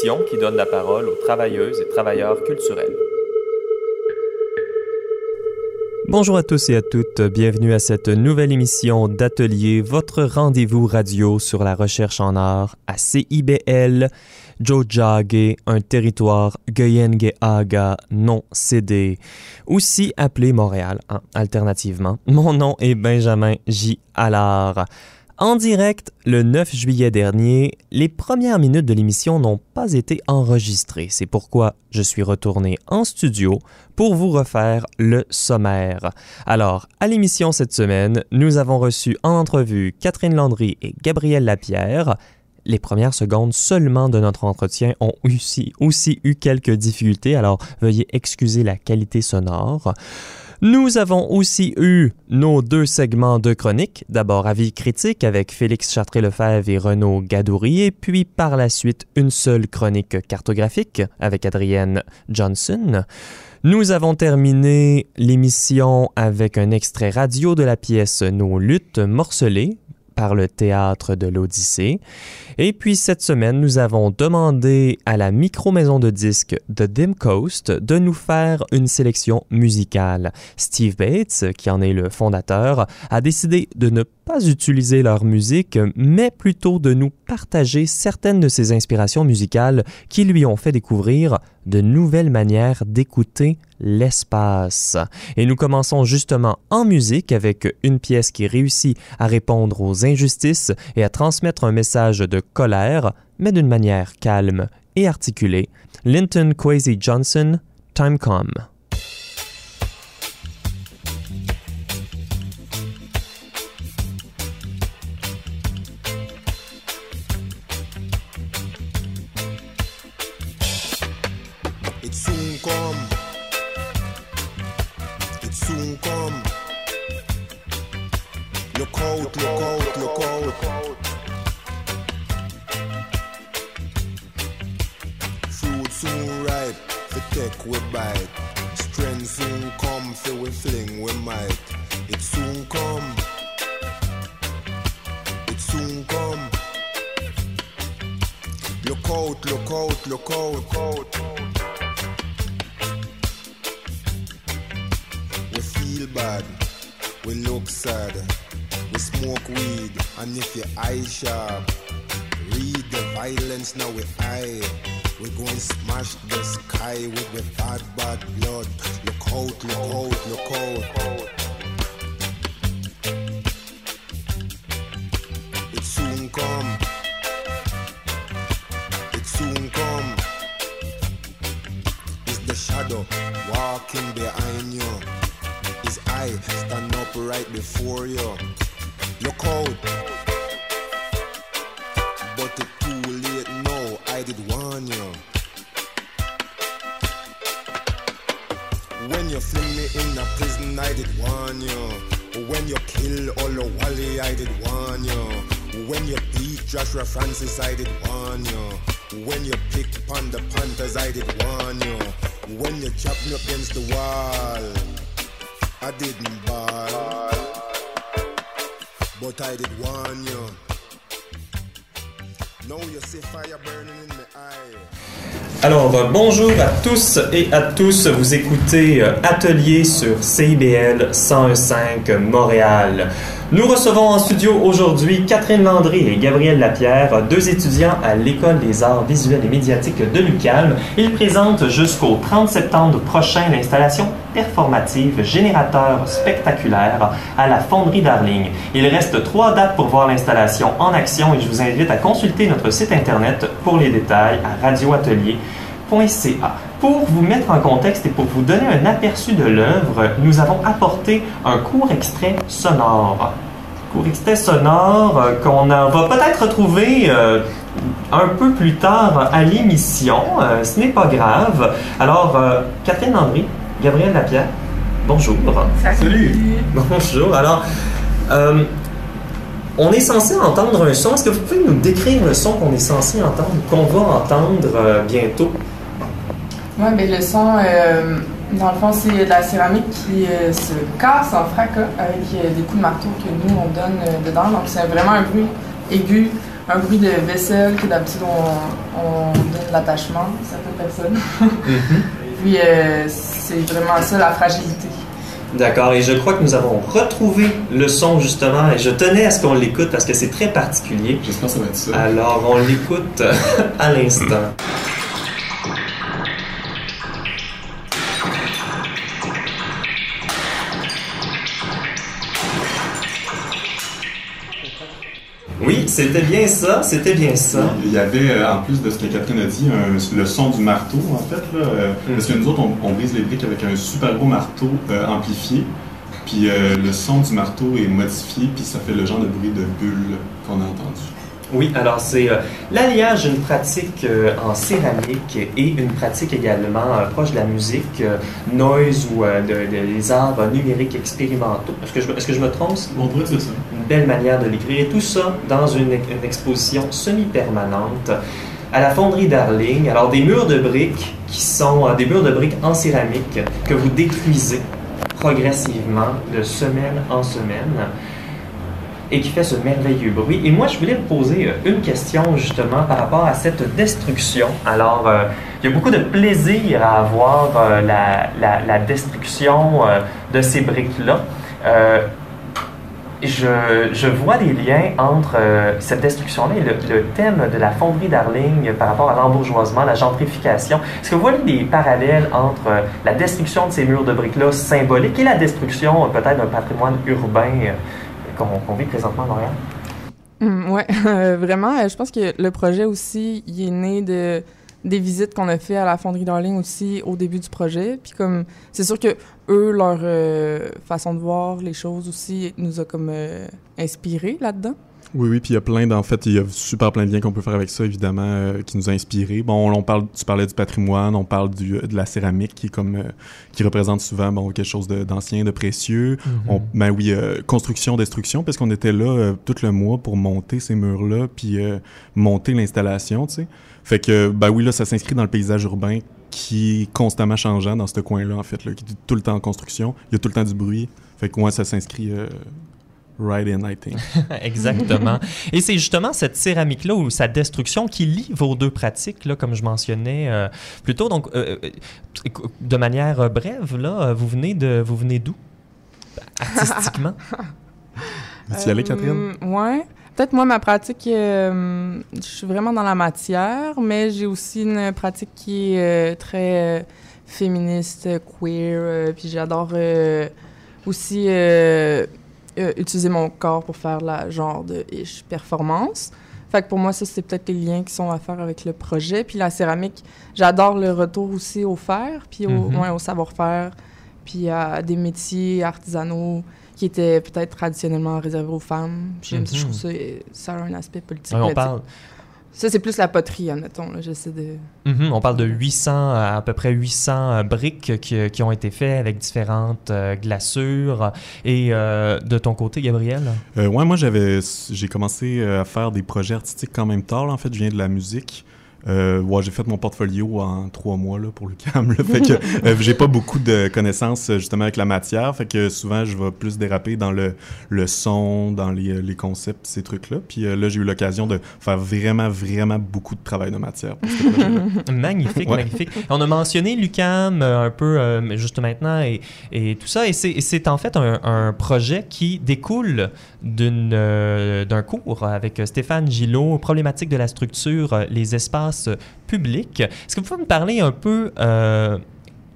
qui donne la parole aux travailleuses et travailleurs culturels. Bonjour à tous et à toutes, bienvenue à cette nouvelle émission d'Atelier, votre rendez-vous radio sur la recherche en art à CIBL, Jojage, un territoire Aga non cédé, aussi appelé Montréal, hein, alternativement. Mon nom est Benjamin J. Allard. En direct, le 9 juillet dernier, les premières minutes de l'émission n'ont pas été enregistrées. C'est pourquoi je suis retourné en studio pour vous refaire le sommaire. Alors, à l'émission cette semaine, nous avons reçu en entrevue Catherine Landry et Gabrielle Lapierre. Les premières secondes seulement de notre entretien ont aussi, aussi eu quelques difficultés, alors veuillez excuser la qualité sonore. Nous avons aussi eu nos deux segments de chronique. D'abord Avis critique avec Félix Chartré-Lefebvre et Renaud Gadouri, puis par la suite une seule chronique cartographique avec Adrienne Johnson. Nous avons terminé l'émission avec un extrait radio de la pièce Nos luttes morcelées par le théâtre de l'Odyssée. Et puis cette semaine, nous avons demandé à la micro-maison de disques de Dim Coast de nous faire une sélection musicale. Steve Bates, qui en est le fondateur, a décidé de ne pas utiliser leur musique, mais plutôt de nous partager certaines de ses inspirations musicales qui lui ont fait découvrir de nouvelles manières d'écouter l'espace. Et nous commençons justement en musique avec une pièce qui réussit à répondre aux injustices et à transmettre un message de colère, mais d'une manière calme et articulée. Linton Kwesi Johnson, Time Come. fling we might. It soon come. It soon come. Look out, look out, look out, look out. We feel bad, we look sad, we smoke weed, and if your eye sharp, read the violence now we eye. We go and smash the sky with the bad, bad blood. Look out, look, out, look, out! It soon come. It soon come. It's the shadow walking behind you. It's I stand up right before you. Look out. But it's too late now. I did you fling me in a prison, I did warn you. When you kill all the Wally, I did warn you. When you beat Joshua Francis, I did warn you. When you pick upon the Panthers, I did warn you. When you chop me against the wall, I didn't ball. But I did warn you. Now you see fire burning in my eye. Alors, bonjour à tous et à tous. Vous écoutez euh, Atelier sur CIBL 101.5 Montréal. Nous recevons en studio aujourd'hui Catherine Landry et Gabriel Lapierre, deux étudiants à l'École des arts visuels et médiatiques de l'UQAM. Ils présentent jusqu'au 30 septembre prochain l'installation performative Générateur spectaculaire à la Fonderie Darling. Il reste trois dates pour voir l'installation en action et je vous invite à consulter notre site internet pour les détails à radioatelier.ca. Pour vous mettre en contexte et pour vous donner un aperçu de l'œuvre, nous avons apporté un court extrait sonore. Court extrait sonore euh, qu'on va peut-être retrouver euh, un peu plus tard à l'émission. Euh, ce n'est pas grave. Alors, Catherine André, Gabriel Lapierre, bonjour. Salut. Bonjour. Alors, on est censé entendre un son. Est-ce que vous pouvez nous décrire le son qu'on est censé entendre, qu'on va entendre bientôt? Oui, mais le son, euh, dans le fond, c'est de la céramique qui euh, se casse en fracas avec euh, des coups de marteau que nous, on donne dedans. Donc, c'est vraiment un bruit aigu, un bruit de vaisselle que d'habitude on, on donne l'attachement à certaines personnes. Mhm. Puis euh, c'est vraiment ça la fragilité. D'accord, et je crois que nous avons retrouvé le son justement, et je tenais à ce qu'on l'écoute parce que c'est très particulier. J'espère que ça va être ça. Alors on l'écoute à l'instant. C'était bien ça, c'était bien ça. Il y avait, euh, en plus de ce que Catherine a dit, un- le son du marteau, en fait. Là, euh, Mm. Parce que nous autres, on, on brise les briques avec un super gros marteau euh, amplifié. Puis euh, le son du marteau est modifié, puis ça fait le genre de bruit de bulle qu'on a entendu. Oui, alors c'est euh, l'alliage d'une pratique euh, en céramique et une pratique également euh, proche de la musique, noise ou de, de- des arts numériques expérimentaux. Est-ce que, je, est-ce que je me trompe? On pourrait dire ça. une belle manière de l'écrire. Et tout ça dans une, une exposition semi-permanente à la fonderie Darling. Alors des murs de briques qui sont des murs de briques en céramique que vous détruisez progressivement de semaine en semaine et qui fait ce merveilleux bruit. Et moi, je voulais vous poser euh, une question justement par rapport à cette destruction. Alors, euh, il y a beaucoup de plaisir à avoir euh, la, destruction de ces briques-là. Je, vois des liens entre cette destruction-là et le, le thème de la fonderie Darling par rapport à l'embourgeoisement, la gentrification. Est-ce que vous voyez des parallèles entre la destruction de ces murs de briques-là symboliques et la destruction peut-être d'un patrimoine urbain qu'on vit présentement à Montréal? Hum, ouais, euh, vraiment. euh, je pense que le projet aussi, il est né de des visites qu'on a fait à la fonderie Darling aussi au début du projet. Puis comme, c'est sûr que eux, leur euh, façon de voir les choses aussi nous a comme inspiré là-dedans. Oui, oui, puis il y a plein, d'en fait, il y a super plein de liens qu'on peut faire avec ça, évidemment, euh, qui nous a inspirés. Bon, on parle, tu parlais du patrimoine, on parle du, de la céramique qui est comme, euh, qui représente souvent, bon, quelque chose d'ancien, de, précieux. On, ben oui, euh, construction, destruction, parce qu'on était là euh, tout le mois pour monter ces murs-là, puis euh, monter l'installation, tu sais. Fait que, ben oui, là, ça s'inscrit dans le paysage urbain qui est constamment changeant dans ce coin-là, en fait, là, qui est tout le temps en construction. Il y a tout le temps du bruit. Fait que, ouais, ça s'inscrit euh, right in, I think. Exactement. Et c'est justement cette céramique-là ou sa destruction qui lie vos deux pratiques, là, comme je mentionnais euh, plus tôt. Donc, euh, euh, de manière euh, brève, là, vous venez de, vous venez d'où artistiquement? Veux-tu y aller, Catherine? Euh, ouais. Peut-être moi, ma pratique, euh, je suis vraiment dans la matière, mais j'ai aussi une pratique qui est euh, très euh, féministe, queer, euh, puis j'adore euh, aussi euh, euh, utiliser mon corps pour faire la genre de ish performance. Fait que pour moi, ça, c'est peut-être les liens qui sont à faire avec le projet. Puis la céramique, j'adore le retour aussi au fer, puis au, Mhm. ouais, au savoir-faire, puis à des métiers artisanaux qui étaient peut-être traditionnellement réservés aux femmes. Puis je trouve ça, ça a un aspect politique. Ouais, on mais parle, Ça, c'est plus la poterie, admettons. là. J'essaie de... Mhm, on parle de 800, euh, à peu près 800 euh, briques qui, qui ont été faites avec différentes euh, glaçures. Et euh, de ton côté, Gabriel? Euh, ouais, moi j'avais j'ai commencé euh, à faire des projets artistiques quand même tard. là. En fait, je viens de la musique. Euh, ouais, j'ai fait mon portfolio en trois mois là, pour le cam. là. Fait que euh, j'ai pas beaucoup de connaissances justement avec la matière. Fait que souvent je vais plus déraper dans le, le son, dans les, euh, les concepts, ces trucs-là. Puis euh, là, j'ai eu l'occasion de faire vraiment, vraiment beaucoup de travail de matière pour ce projet-là. Magnifique, Ouais. magnifique. On a mentionné Lucam un peu juste maintenant et, et tout ça. Et c'est- et c'est en fait un, un projet qui découle euh, d'un cours avec Stéphane Gillot, problématique de la structure, euh, les espaces publics. Est-ce que vous pouvez me parler un peu...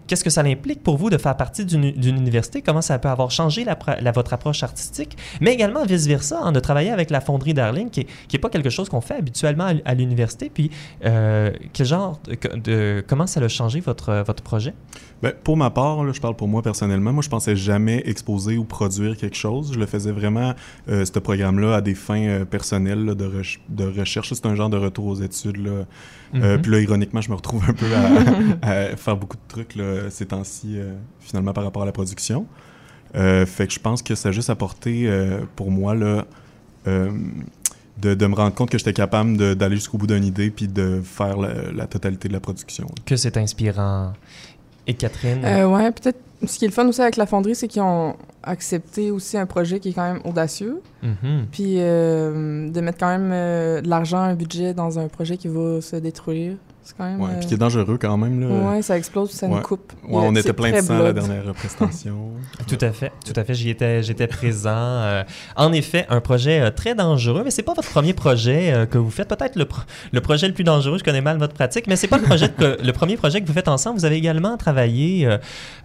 Qu'est-ce que ça implique pour vous de faire partie d'une université? Comment ça peut avoir changé la, votre approche artistique? Mais également vice-versa, hein, de travailler avec la fonderie Darling, qui n'est pas quelque chose qu'on fait habituellement à, l'université. Puis, euh, quel genre de, comment ça a changé votre, votre projet? Ben, pour ma part, je parle pour moi personnellement, moi je pensais jamais exposer ou produire quelque chose. Je le faisais vraiment, euh, ce programme-là, à des fins euh, personnelles de, de recherche. C'est un genre de retour aux études. Euh, Mhm. puis là, ironiquement, je me retrouve un peu à, à faire beaucoup de trucs là, ces temps-ci, euh, finalement, par rapport à la production. Euh, fait que je pense que ça a juste apporté euh, pour moi là, euh, de, de me rendre compte que j'étais capable de- d'aller jusqu'au bout d'une idée puis de faire la, la totalité de la production. là. Que c'est inspirant. Et Catherine? Euh, ouais, peut-être. Ce qui est le fun aussi avec la fonderie, c'est qu'ils ont accepté aussi un projet qui est quand même audacieux. Mhm. Puis euh, de mettre quand même euh, de l'argent, un budget dans un projet qui va se détruire. C'est quand même. Ouais, euh, puis qui est dangereux quand même. Là. ouais, ça explose, ça Ouais. nous coupe. Ouais, on était plein de sang à la dernière prestation. Tout à fait, tout à fait. J'y étais, j'étais présent. Euh, en effet, un projet euh, très dangereux, mais c'est pas votre premier projet euh, que vous faites. Peut-être le, pro- le projet le plus dangereux. Je connais mal votre pratique, mais c'est pas le projet que- le premier projet que vous faites ensemble. Vous avez également travaillé euh,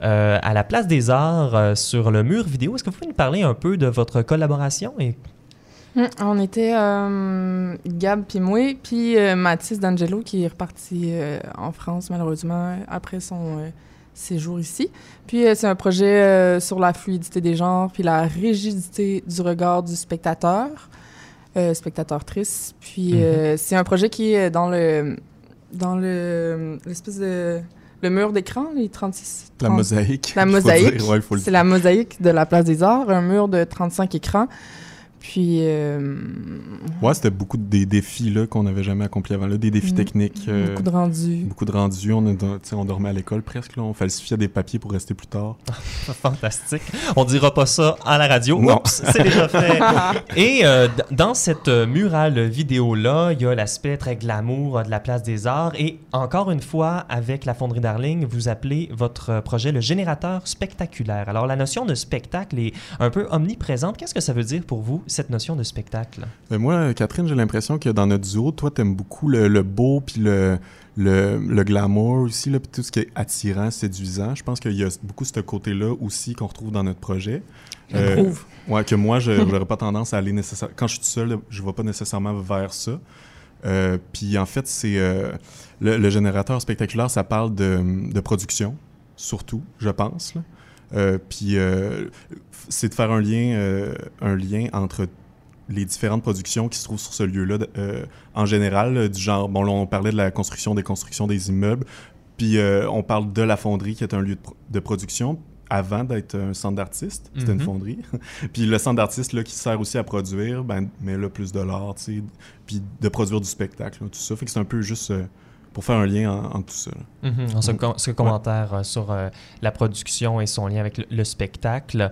euh, à la Place des Arts euh, sur le mur vidéo. Est-ce que vous pouvez nous parler un peu de votre collaboration et Hum, On était euh, Gab puis moi, puis euh, Mathis D'Angelo qui est reparti euh, en France malheureusement après son euh, séjour ici. Puis c'est un projet sur la fluidité des genres puis la rigidité du regard du spectateur, spectateur-trice. Puis Mhm. euh, c'est un projet qui est dans le dans le l'espèce de le mur d'écran, les 36 La 30 mosaïque. La mosaïque. Ouais, faut le c'est la mosaïque de la Place des Arts, un mur de 35 écrans. Puis, euh, Ouais, c'était beaucoup de- des défis là, qu'on n'avait jamais accomplis avant, là, des défis Mm. techniques. euh, beaucoup de rendus. beaucoup de rendus. On, a- tu sais, on dormait à l'école presque. Là. On falsifiait des papiers pour rester plus tard. fantastique. On dira pas ça à la radio. Non. Oups, c'est déjà fait. Et euh, dans cette murale vidéo-là, il y a l'aspect très glamour de la place des arts. Et encore une fois, avec la Fonderie Darling, vous appelez votre projet le générateur spectaculaire. Alors, la notion de spectacle est un peu omniprésente. Qu'est-ce que ça veut dire pour vous, cette notion de spectacle? Mais moi, Catherine, j'ai l'impression que dans notre duo, toi, t'aimes beaucoup le, le beau puis le, le, le glamour aussi, là, puis tout ce qui est attirant, séduisant. Je pense qu'il y a beaucoup ce côté-là aussi qu'on retrouve dans notre projet. Euh. Ouais, que moi, je n'aurais pas tendance à aller nécessairement. Quand je suis tout seul, je ne vais pas nécessairement vers ça. Euh, puis en fait, c'est euh, le, le générateur spectaculaire, ça parle de, de production, surtout, je pense. là. Euh, puis euh, c'est de faire un lien, euh, un lien entre les différentes productions qui se trouvent sur ce lieu-là, en général, du genre, bon, là, on parlait de la construction, des constructions des immeubles, puis on parle de la fonderie qui est un lieu de, pro- de production avant d'être un centre d'artistes, c'était une fonderie. puis le centre d'artistes là, qui sert aussi à produire, ben, mais là, plus de l'art, tu sais, puis de produire du spectacle, là, tout ça. Fait que c'est un peu juste euh, pour faire un lien en- tout ça. Mhm. En ce, com- ce commentaire euh, sur euh, la production et son lien avec le, le spectacle.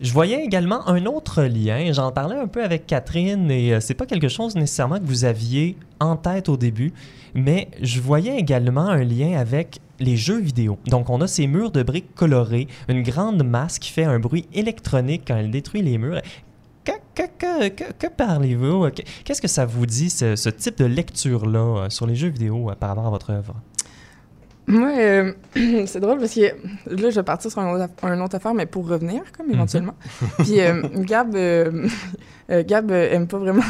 Je voyais également un autre lien. J'en parlais un peu avec Catherine et euh, c'est pas quelque chose nécessairement que vous aviez en tête au début, mais je voyais également un lien avec les jeux vidéo. Donc on a ces murs de briques colorées, une grande masse qui fait un bruit électronique quand elle détruit les murs. Que, parlez-vous? Que- Qu'est-ce que ça vous dit, ce, ce type de lecture-là euh, sur les jeux vidéo euh, par rapport à votre œuvre? Moi, euh, c'est drôle parce que là, je vais partir sur un autre, aff- un autre affaire, mais pour revenir, comme Mhm. éventuellement. Puis euh, Gab, euh, Gab aime pas vraiment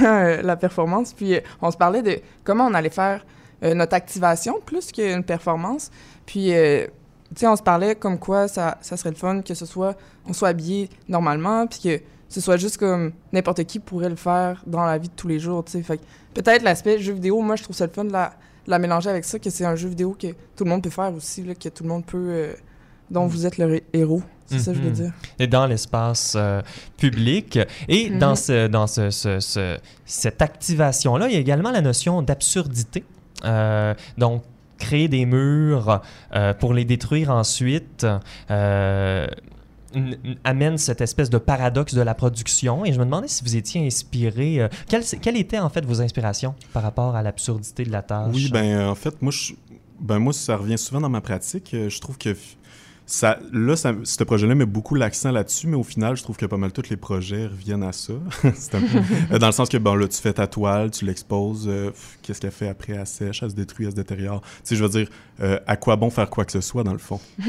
la performance. Puis on se parlait de comment on allait faire notre activation plus qu'une performance. Puis, tu sais, on se parlait comme quoi ça, ça serait le fun que ce soit, on soit habillé normalement, puis que ce soit juste comme n'importe qui pourrait le faire dans la vie de tous les jours, tu sais. Fait peut-être l'aspect jeu vidéo, moi, je trouve ça le fun de la, de la mélanger avec ça, que c'est un jeu vidéo que tout le monde peut faire aussi, là, que tout le monde peut... euh, dont vous êtes le héros. C'est ça que je veux Mhm. dire. et dans l'espace euh, public. Et Mhm. dans, ce, dans ce, ce- ce- cette activation-là, il y a également la notion d'absurdité. Euh, donc, créer des murs euh, pour les détruire ensuite amène cette espèce de paradoxe de la production. Et je me demandais si vous étiez inspiré. euh, quelles, quelles étaient en fait vos inspirations par rapport à l'absurdité de la tâche? Oui, ben euh, en fait, moi, ben moi, ça revient souvent dans ma pratique. Euh, Je trouve que ça, là, ça, ce projet-là met beaucoup l'accent là-dessus, mais au final, je trouve que pas mal tous les projets reviennent à ça. Peu- euh, dans le sens que, bon, là, tu fais ta toile, tu l'exposes, euh, pff, qu'est-ce qu'elle fait après? Elle sèche, elle se détruit, elle se détériore. Tu sais, je veux dire, euh, à quoi bon faire quoi que ce soit, dans le fond?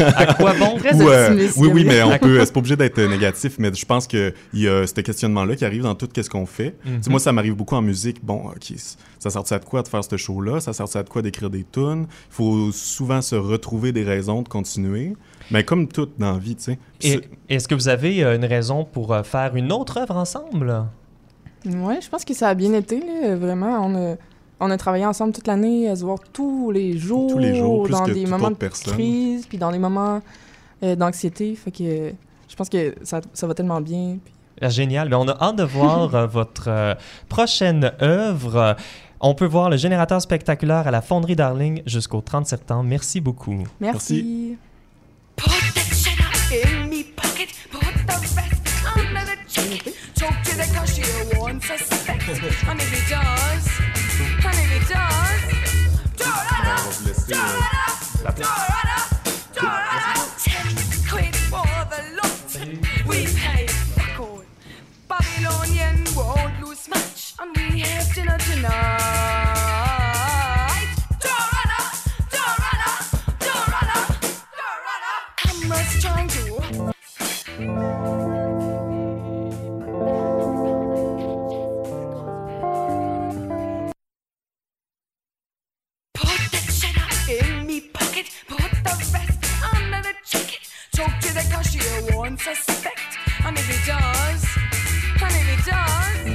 à quoi bon? Très Ou, euh, optimiste, oui, oui, mais on peut, c'est pas obligé d'être négatif, mais je pense qu'il y a ce questionnement-là qui arrive dans tout ce qu'on fait. Tu sais, Mhm. moi, ça m'arrive beaucoup en musique. Bon, OK, ça sort à de quoi de faire ce show-là? Ça sort à de quoi d'écrire des tunes? Il faut souvent se retrouver des de continuer. Mais comme tout dans la vie, tu sais. Est-ce que vous avez euh, une raison pour euh, faire une autre œuvre ensemble? Ouais, je pense que ça a bien été, là, vraiment. On a, on a travaillé ensemble toute l'année, à se voir tous les jours, Tous les jours, plus dans que des moments de personne. crise, puis dans des moments euh, d'anxiété. Fait que je pense que ça, ça va tellement bien. puis- Ah, Génial. Ben, on a hâte de voir votre euh, prochaine œuvre. Euh, On peut voir le générateur spectaculaire à la Fonderie Darling jusqu'au 30 septembre. Merci beaucoup. Merci. Babylonian won't lose and we have dinner tonight. Do-ra-da, do-ra-da, do-ra-da, do-ra-da. Cameras trying to Put that cheddar in me pocket, put the rest under the jacket. Choke to the cashier, won't suspect. And if he does, and if he does,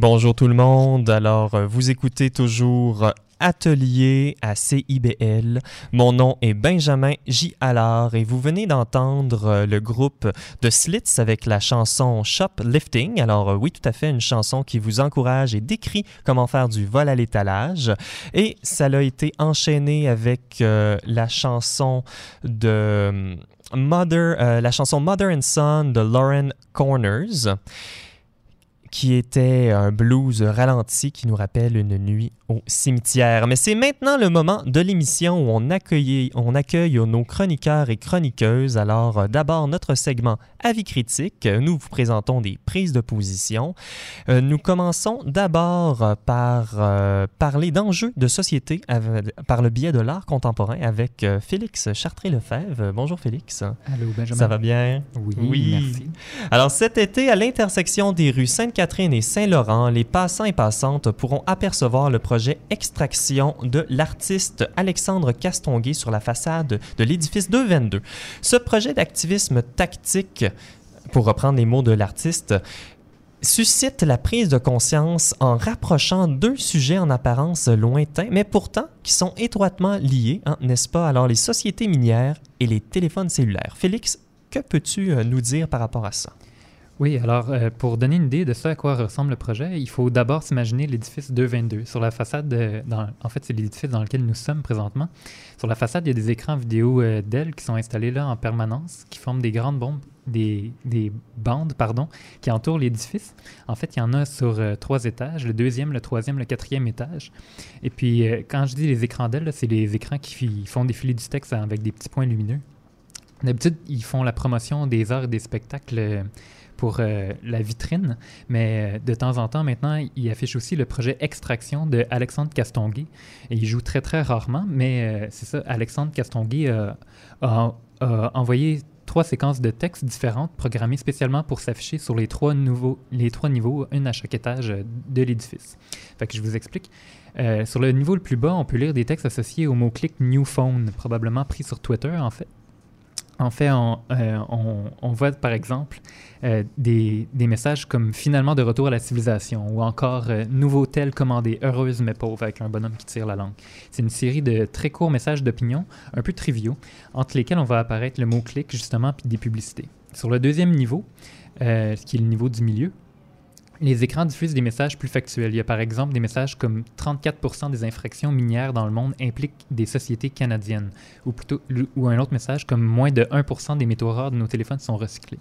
Bonjour tout le monde. Alors, euh, vous écoutez toujours Atelier à CIBL. Mon nom est Benjamin J. Allard et vous venez d'entendre euh, le groupe de Slits avec la chanson Shoplifting. Alors, euh, oui, tout à fait, une chanson qui vous encourage et décrit comment faire du vol à l'étalage. Et ça a été enchaîné avec euh, la chanson de euh, Mother, euh, la chanson Mother and Son de Lauren Corners qui était un blues ralenti qui nous rappelle une nuit au cimetière. Mais c'est maintenant le moment de l'émission où on accueille, on accueille nos chroniqueurs et chroniqueuses. Alors, euh, d'abord, notre segment Avis critique. Nous vous présentons des prises de position. Euh, nous commençons d'abord euh, par euh, parler d'enjeux de société avec- par le biais de l'art contemporain avec Félix Chartré-Lefebvre. Bonjour Félix. Allô, Benjamin. Ça va bien? Oui, Oui. merci. Alors cet été, à l'intersection des rues Sainte-Catherine et Saint-Laurent, les passants et passantes pourront apercevoir le projet Extraction de l'artiste Alexandre Castonguay sur la façade de l'édifice 222. Ce projet d'activisme tactique, pour reprendre les mots de l'artiste, suscite la prise de conscience en rapprochant deux sujets en apparence lointains, mais pourtant qui sont étroitement liés, hein, n'est-ce pas? Alors les sociétés minières et les téléphones cellulaires. Félix, que peux-tu euh, nous dire par rapport à ça? Oui, alors euh, pour donner une idée de ce à quoi ressemble le projet, il faut d'abord s'imaginer l'édifice 222. Sur la façade, de- dans- en fait, c'est l'édifice dans lequel nous sommes présentement. Sur la façade, il y a des écrans vidéo euh, Dell qui sont installés là en permanence, qui forment des grandes bombes, des, des bandes, pardon, qui entourent l'édifice. En fait, il y en a sur euh, trois étages, le deuxième, le troisième, le quatrième étage. Et puis, euh, quand je dis les écrans Dell, c'est les écrans qui font défiler du texte avec des petits points lumineux. D'habitude, ils font la promotion des arts et des spectacles euh, pour euh, la vitrine, mais euh, de temps en temps, maintenant, ils affichent aussi le projet Extraction de Alexandre Castonguay. Il joue très, très rarement, mais euh, c'est ça, Alexandre Castonguay a, envoyé trois séquences de textes différentes programmées spécialement pour s'afficher sur les trois, nouveaux, les trois niveaux, une à chaque étage de l'édifice. Fait que je vous explique. Sur le niveau le plus bas, on peut lire des textes associés au mot-clic New Phone, probablement pris sur Twitter en fait. En fait, on, euh, on- voit par exemple euh, des, messages comme finalement de retour à la civilisation ou encore euh, nouveau tel commandé, heureuse mais pauvre avec un bonhomme qui tire la langue. C'est une série de très courts messages d'opinion, un peu triviaux, entre lesquels on va apparaître le mot-clic justement puis des publicités. Sur le deuxième niveau, qui est le niveau du milieu, les écrans diffusent des messages plus factuels. Il y a par exemple des messages comme 34% des infractions minières dans le monde impliquent des sociétés canadiennes, ou plutôt ou un autre message comme moins de 1% des métaux rares de nos téléphones sont recyclés.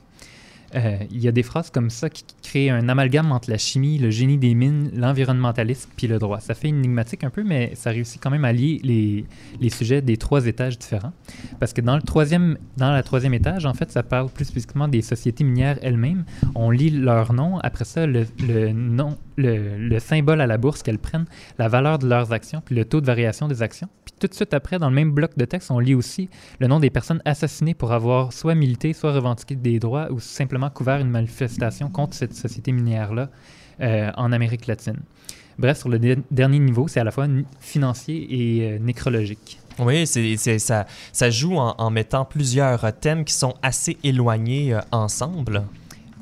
Euh, il y a des phrases comme ça qui créent un amalgame entre la chimie, le génie des mines, l'environnementalisme puis le droit. Ça fait énigmatique un peu, mais ça réussit quand même à lier les, les sujets des trois étages différents. Parce que dans le troisième, dans la troisième étage, en fait, ça parle plus spécifiquement des sociétés minières elles-mêmes. On lit leur nom, après ça, le, le nom, le, le symbole à la bourse qu'elles prennent, la valeur de leurs actions, puis le taux de variation des actions. Puis tout de suite après, dans le même bloc de texte, on lit aussi le nom des personnes assassinées pour avoir soit milité, soit revendiqué des droits ou simplement couvert une manifestation contre cette société minière-là euh, en Amérique latine. Bref, sur le de- dernier niveau, c'est à la fois financier et euh, nécrologique. Oui, c'est, ça, ça joue en, en mettant plusieurs euh, thèmes qui sont assez éloignés euh, ensemble.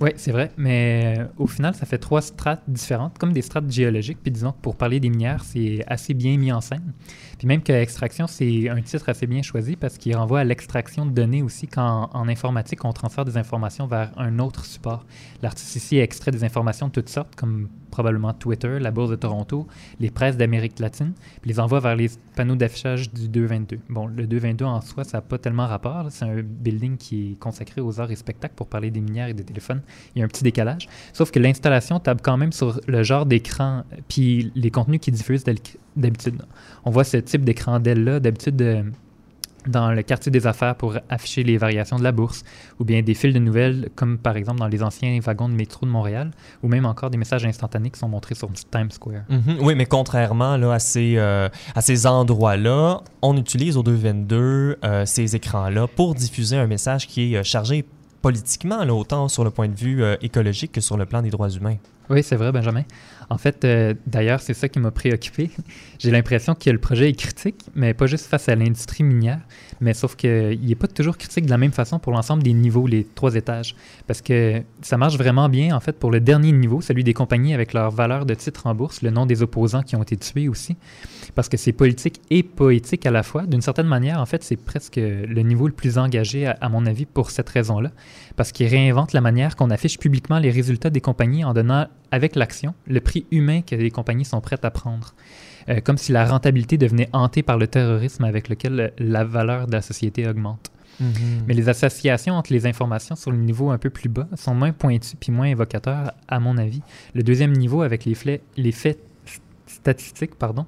Oui, c'est vrai, mais euh, au final, ça fait trois strates différentes, comme des strates géologiques. Puis disons que pour parler des minières, c'est assez bien mis en scène. Même que extraction, c'est un titre assez bien choisi parce qu'il renvoie à l'extraction de données aussi quand en informatique, on transfère des informations vers un autre support. L'artiste ici extrait des informations de toutes sortes, comme probablement Twitter, la Bourse de Toronto, les presses d'Amérique latine, puis les envoie vers les panneaux d'affichage du 222. Bon, le 222 en soi, ça n'a pas tellement rapport. C'est un building qui est consacré aux arts et spectacles pour parler des minières et des téléphones. Il y a un petit décalage. Sauf que l'installation tape quand même sur le genre d'écran, puis les contenus qu'ils diffusent d'habitude. On voit ce type d'écran d'aile-là, d'habitude, euh, dans le quartier des affaires pour afficher les variations de la bourse, ou bien des fils de nouvelles, comme par exemple dans les anciens wagons de métro de Montréal, ou même encore des messages instantanés qui sont montrés sur Times Square. Mhm. Oui, mais contrairement là, à ces, euh, ces endroits-là, on utilise au 222 euh, ces écrans-là pour diffuser un message qui est chargé politiquement, autant sur le point de vue euh, écologique que sur le plan des droits humains. Oui, c'est vrai, Benjamin. En fait, euh, d'ailleurs, c'est ça qui m'a préoccupé. J'ai l'impression que le projet est critique, mais pas juste face à l'industrie minière, mais sauf qu'il n'est pas toujours critique de la même façon pour l'ensemble des niveaux, les trois étages. Parce que ça marche vraiment bien, en fait, pour le dernier niveau, celui des compagnies avec leur valeur de titre en bourse, le nom des opposants qui ont été tués aussi. Parce que c'est politique et poétique à la fois. D'une certaine manière, en fait, c'est presque le niveau le plus engagé, à, à mon avis, pour cette raison-là. Parce qu'il réinvente la manière qu'on affiche publiquement les résultats des compagnies en donnant, avec l'action, le prix humain que les compagnies sont prêtes à prendre. Euh, comme si la rentabilité devenait hantée par le terrorisme avec lequel euh, la valeur de la société augmente. Mais les associations entre les informations sur le niveau un peu plus bas sont moins pointues puis moins évocateurs, à mon avis. Le deuxième niveau, avec les, faits st- statistiques, pardon,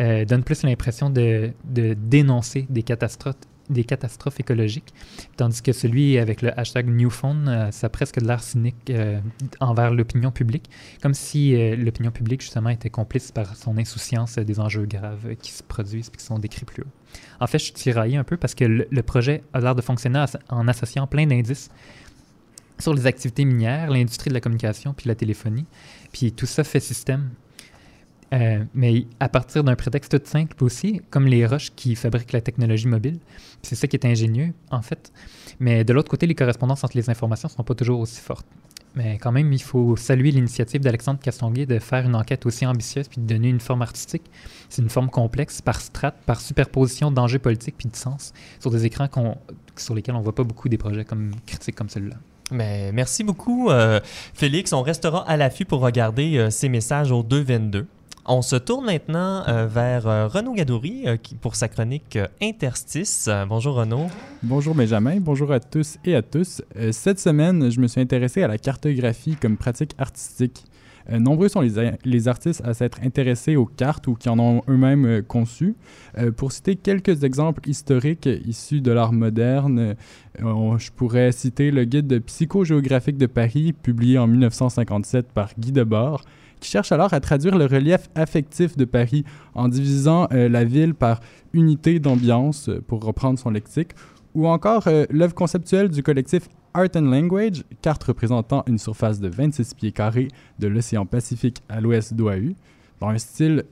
euh, donne plus l'impression de, de dénoncer des catastrophes, des catastrophes écologiques, tandis que celui avec le hashtag Newphone, euh, ça a presque de l'air cynique euh, envers l'opinion publique, comme si euh, l'opinion publique, justement, était complice par son insouciance des enjeux graves qui se produisent et qui sont décrits plus haut. En fait, je suis tiraillé un peu parce que le, le projet a l'air de fonctionner en associant plein d'indices sur les activités minières, l'industrie de la communication puis la téléphonie. Puis tout ça fait système. Euh, mais à partir d'un prétexte tout simple aussi, comme les roches qui fabriquent la technologie mobile. C'est ça qui est ingénieux, en fait. Mais de l'autre côté, les correspondances entre les informations ne sont pas toujours aussi fortes. Mais quand même, il faut saluer l'initiative d'Alexandre Castonguay de faire une enquête aussi ambitieuse puis de donner une forme artistique. C'est une forme complexe par strate, par superposition d'enjeux politiques puis de sens sur des écrans sur lesquels on ne voit pas beaucoup des projets comme critiques comme celui-là. Mais merci beaucoup, euh, Félix. On restera à l'affût pour regarder euh, ces messages au 222. On se tourne maintenant euh, vers euh, Renaud Gadouri euh, pour sa chronique Interstice. Bonjour Renaud. Bonjour Benjamin, bonjour à tous et à tous. Cette semaine, je me suis intéressé à la cartographie comme pratique artistique. Nombreux sont les, artistes à s'être intéressés aux cartes ou qui en ont eux-mêmes conçues. Pour citer quelques exemples historiques issus de l'art moderne, je pourrais citer le guide psychogéographique de Paris, publié en 1957 par Guy Debord, qui cherche alors à traduire le relief affectif de Paris en divisant euh, la ville par unité d'ambiance, euh, pour reprendre son lexique, ou encore euh, l'œuvre conceptuelle du collectif Art and Language, carte représentant une surface de 26 pieds carrés de l'océan Pacifique à l'ouest d'Oahu, dans un style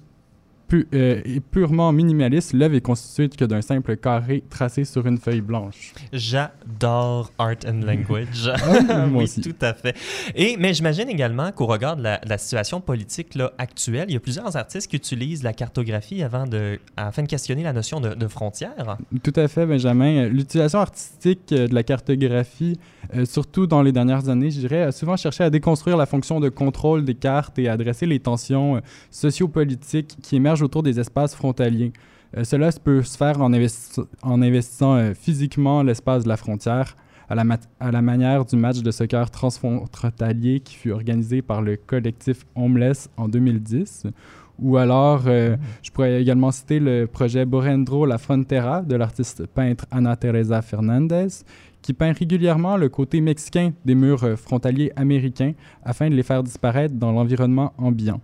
pu- euh, est purement minimaliste, l'œuvre est constituée que d'un simple carré tracé sur une feuille blanche. J'adore Art and Language. Oui, tout à fait. Et, mais j'imagine également qu'au regard de la, de la situation politique là, actuelle, il y a plusieurs artistes qui utilisent la cartographie avant de, afin de questionner la notion de, de frontière. Tout à fait, Benjamin. Euh, L'utilisation artistique euh, de la cartographie, euh, surtout dans les dernières années, je dirais, a souvent cherché à déconstruire la fonction de contrôle des cartes et à adresser les tensions euh, sociopolitiques qui émergent autour des espaces frontaliers. Euh, cela peut se faire en, investi- en investissant euh, physiquement l'espace de la frontière, à la, mat- à la manière du match de soccer transfrontalier qui fut organisé par le collectif Homeless en 2010. Ou alors, euh, je pourrais également citer le projet Borendro La Frontera de l'artiste peintre Ana Teresa Fernandez, qui peint régulièrement le côté mexicain des murs frontaliers américains afin de les faire disparaître dans l'environnement ambiant.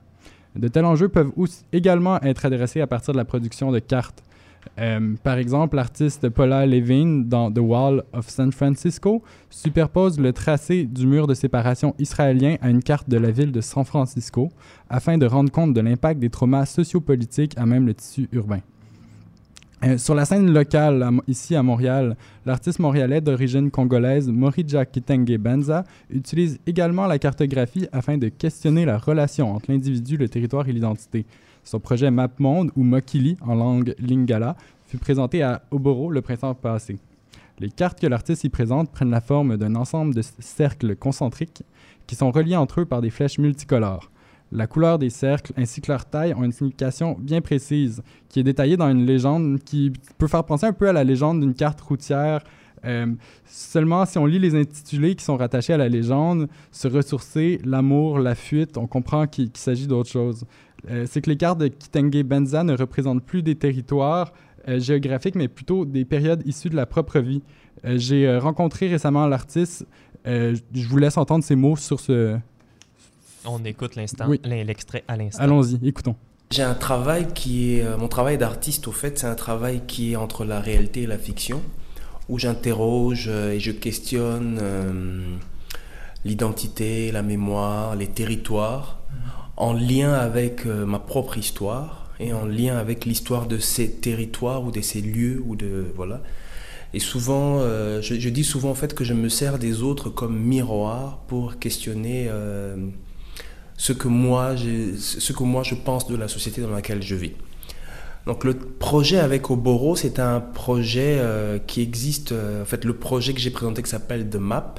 De tels enjeux peuvent aussi également être adressés à partir de la production de cartes. Euh, par exemple, l'artiste Paula Levine dans The Wall of San Francisco superpose le tracé du mur de séparation israélien à une carte de la ville de San Francisco afin de rendre compte de l'impact des traumas sociopolitiques à même le tissu urbain. Euh, sur la scène locale, ici à Montréal, l'artiste montréalais d'origine congolaise Morija Kitenge Benza utilise également la cartographie afin de questionner la relation entre l'individu, le territoire et l'identité. Son projet Map Monde, ou Mokili en langue lingala, fut présenté à Oboro le printemps passé. Les cartes que l'artiste y présente prennent la forme d'un ensemble de cercles concentriques qui sont reliés entre eux par des flèches multicolores. La couleur des cercles ainsi que leur taille ont une signification bien précise, qui est détaillée dans une légende qui peut faire penser un peu à la légende d'une carte routière. Euh, seulement, si on lit les intitulés qui sont rattachés à la légende, se ressourcer, l'amour, la fuite, on comprend qu'il s'agit d'autre chose. Euh, C'est que les cartes de Kitenge Benza ne représentent plus des territoires euh, géographiques, mais plutôt des périodes issues de la propre vie. J'ai rencontré récemment l'artiste. Je vous laisse entendre ses mots sur ce. On écoute l'instant, Oui. l'extrait à l'instant. Allons-y, écoutons. J'ai un travail qui est. euh, mon travail d'artiste, au fait, c'est un travail qui est entre la réalité et la fiction, où j'interroge euh, et je questionne euh, l'identité, la mémoire, les territoires, en lien avec euh, ma propre histoire et en lien avec l'histoire de ces territoires ou de ces lieux ou de. Voilà. Et souvent, euh, je, je dis souvent en fait que je me sers des autres comme miroir pour questionner. Ce que moi ce que moi je pense de la société dans laquelle je vis. Donc le projet avec Oboro, c'est un projet euh, qui existe. euh, en fait, le projet que j'ai présenté qui s'appelle The Map,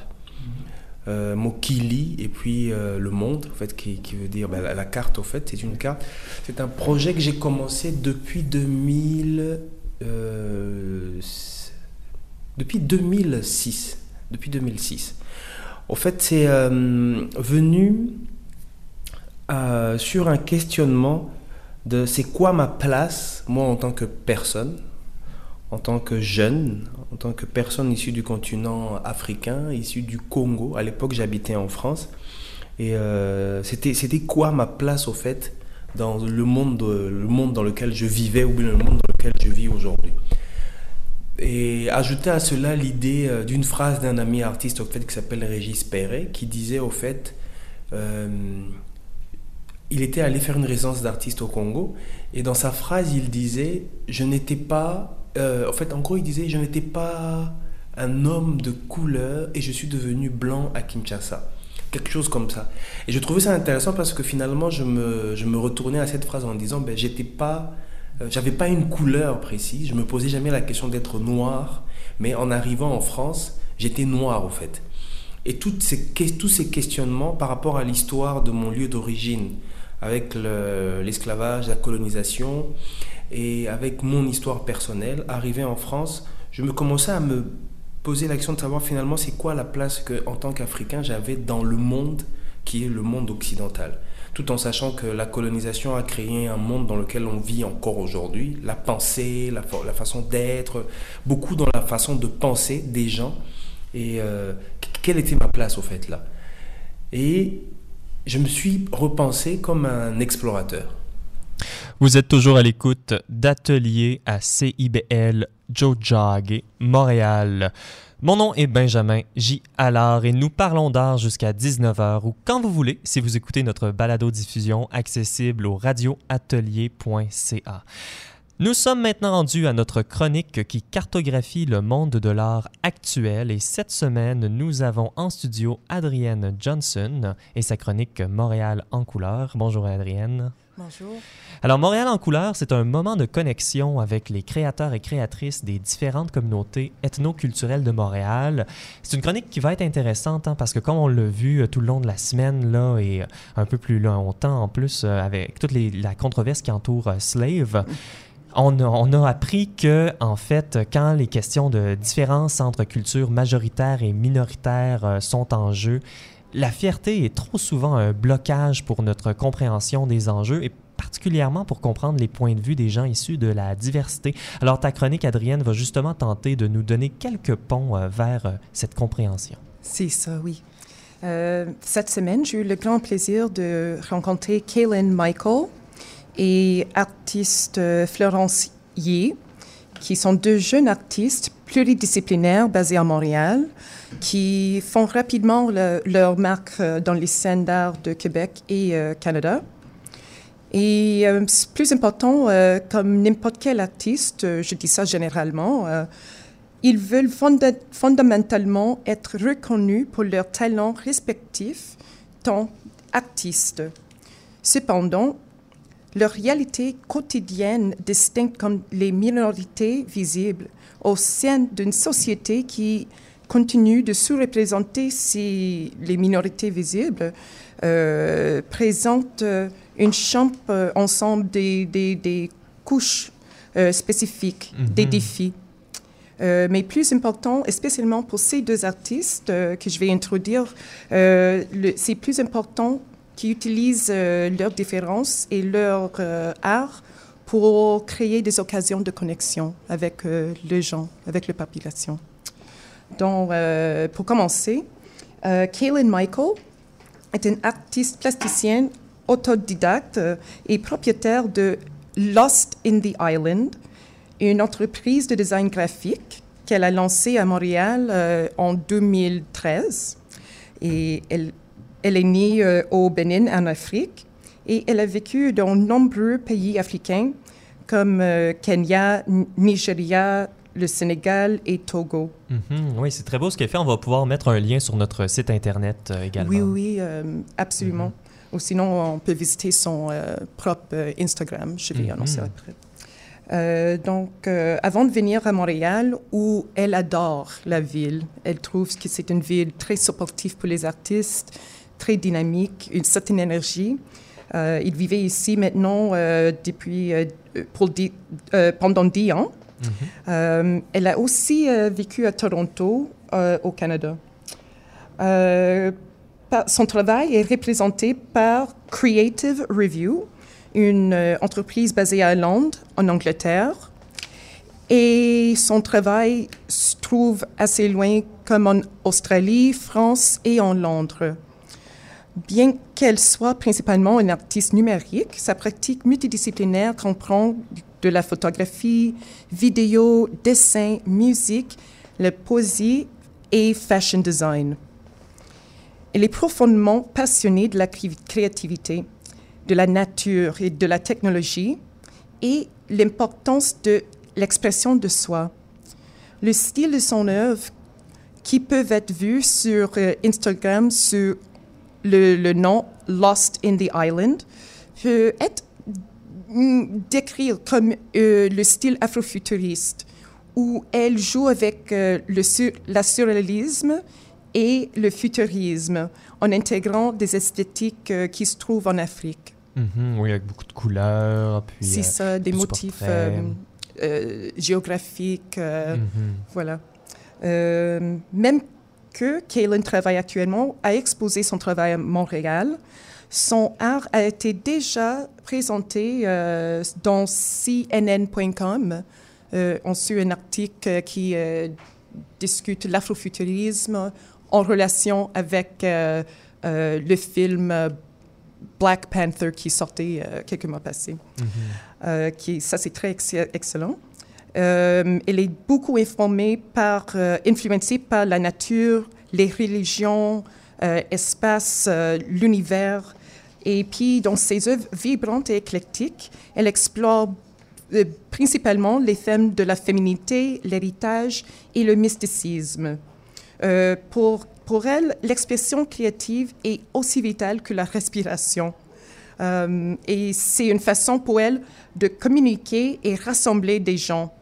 euh, Mokili et puis le monde, en fait, qui, veut dire ben, la, carte. Au fait, c'est une carte. C'est un projet que j'ai commencé depuis 2000. euh, depuis 2006. Depuis 2006. Au fait, c'est venu euh, sur un questionnement de c'est quoi ma place, moi en tant que personne, en tant que jeune, en tant que personne issue du continent africain, issue du Congo. À l'époque, j'habitais en France. Et euh, c'était c'était quoi ma place au fait dans le monde, de- le monde dans lequel je vivais ou bien le monde dans lequel je vis aujourd'hui? Et ajouter à cela l'idée euh, d'une phrase d'un ami artiste au fait qui s'appelle Régis Perret qui disait au fait il était allé faire une résidence d'artiste au Congo et dans sa phrase il disait je n'étais pas euh, en fait en gros il disait je n'étais pas un homme de couleur et je suis devenu blanc à Kinshasa. Quelque chose comme ça. Et je trouvais ça intéressant parce que finalement je me, je me retournais à cette phrase en disant ben j'étais pas euh, j'avais pas une couleur précise je me posais jamais la question d'être noir mais en arrivant en France j'étais noir au fait. Et toutes ces, tous ces questionnements par rapport à l'histoire de mon lieu d'origine, avec le- l'esclavage, la colonisation, et avec mon histoire personnelle, arrivé en France, je me commençais à me poser l'action de savoir finalement c'est quoi la place que, en tant qu'Africain, j'avais dans le monde qui est le monde occidental. Tout en sachant que la colonisation a créé un monde dans lequel on vit encore aujourd'hui, la pensée, la, fa- la façon d'être, beaucoup dans la façon de penser des gens. Et euh, qu- quelle était ma place au fait là? Et je me suis repensé comme un explorateur. Vous êtes toujours à l'écoute d'Atelier à CIBL Joe Jog, Montréal. Mon nom est Benjamin J. Allard et nous parlons d'art jusqu'à 19h ou quand vous voulez si vous écoutez notre balado-diffusion accessible au radioatelier.ca. Nous sommes maintenant rendus à notre chronique qui cartographie le monde de l'art actuel et cette semaine, nous avons en studio Adrienne Johnson et sa chronique Montréal en couleur. Bonjour Adrienne. Bonjour. Alors, Montréal en couleur, c'est un moment de connexion avec les créateurs et créatrices des différentes communautés ethno-culturelles de Montréal. C'est une chronique qui va être intéressante hein, parce que, comme on l'a vu euh, tout le long de la semaine là, et euh, un peu plus longtemps en plus, euh, avec toute les- la controverse qui entoure Slave, on a, appris que, en fait, quand les questions de différence entre cultures majoritaires et minoritaires euh, sont en jeu, la fierté est trop souvent un blocage pour notre compréhension des enjeux et particulièrement pour comprendre les points de vue des gens issus de la diversité. Alors ta chronique, Adrienne, va justement tenter de nous donner quelques ponts euh, vers euh, cette compréhension. C'est ça, oui. Cette semaine, j'ai eu le grand plaisir de rencontrer Kaylin Michael et artiste euh, Florence Yé, qui sont deux jeunes artistes pluridisciplinaires basés à Montréal, qui font rapidement le- leur marque euh, dans les scènes d'art de Québec et euh, Canada. Et plus important, comme n'importe quel artiste, je dis ça généralement, ils veulent fonda- fondamentalement être reconnus pour leurs talents respectifs, tant artistes. Cependant, leur réalité quotidienne distingue comme les minorités visibles au sein d'une société qui continue de sous-représenter ces, les minorités visibles, euh, présente euh, une chambre euh, ensemble des, des- des couches euh, spécifiques, des Mhm. défis. Euh, mais plus important, spécialement pour ces deux artistes que je vais introduire, c'est plus important qu'ils utilisent euh, leurs différences et leur euh, art pour créer des occasions de connexion avec euh, les gens, avec la population. Donc, pour commencer, Kaylin Michael est une artiste plasticienne autodidacte et propriétaire de Lost in the Island, une entreprise de design graphique qu'elle a lancée à Montréal en 2013. Et elle, elle est née euh, au Bénin, en Afrique, et elle a vécu dans nombreux pays africains comme euh, Kenya, Nigeria, le Sénégal et Togo. Mhm, oui, c'est très beau ce qu'elle fait. On va pouvoir mettre un lien sur notre site Internet euh, également. Oui, oui, euh, absolument. Ou sinon, on peut visiter son euh, propre Instagram. Je vais Mhm. annoncer après. Donc, avant de venir à Montréal, où elle adore la ville, elle trouve que c'est une ville très supportive pour les artistes, très dynamique, une certaine énergie. Euh, il vivait ici maintenant euh, depuis, euh, pour dix- pendant dix ans. Mhm. Elle a aussi vécu à Toronto, au Canada. Par- son travail est représenté par Creative Review, une entreprise basée à Londres, en Angleterre. Et son travail se trouve assez loin, comme en Australie, France et en Londres. Bien qu'elle soit principalement une artiste numérique, sa pratique multidisciplinaire comprend de la photographie, vidéo, dessin, musique, la poésie et fashion design. Elle est profondément passionnée de la cré- créativité, de la nature et de la technologie et l'importance de l'expression de soi. Le style de son œuvre, qui peuvent être vus sur euh, Instagram sur le, le nom Lost in the Island, peut être mm, décrit comme euh, le style afrofuturiste, où elle joue avec euh, le sur- la surréalisme et le futurisme, en intégrant des esthétiques euh, qui se trouvent en Afrique. Mhm, oui, avec beaucoup de couleurs. Puis, C'est ça, des motifs géographiques, mhm. voilà. Même que Kaylin travaille actuellement à exposer son travail à Montréal, son art a été déjà présenté euh, dans CNN.com. Euh, on suit un article qui euh, discute l'afrofuturisme en relation avec le film Black Panther qui sortait quelques mois passés. Mhm. Euh, qui, ça, c'est très ex- excellent. Euh, elle est beaucoup euh, influencée par la nature, les religions, euh, espace, euh, l'univers. Et puis, dans ses œuvres vibrantes et éclectiques, elle explore principalement les thèmes de la féminité, l'héritage et le mysticisme. Pour, pour elle, l'expression créative est aussi vitale que la respiration. Et c'est une façon pour elle de communiquer et rassembler des gens.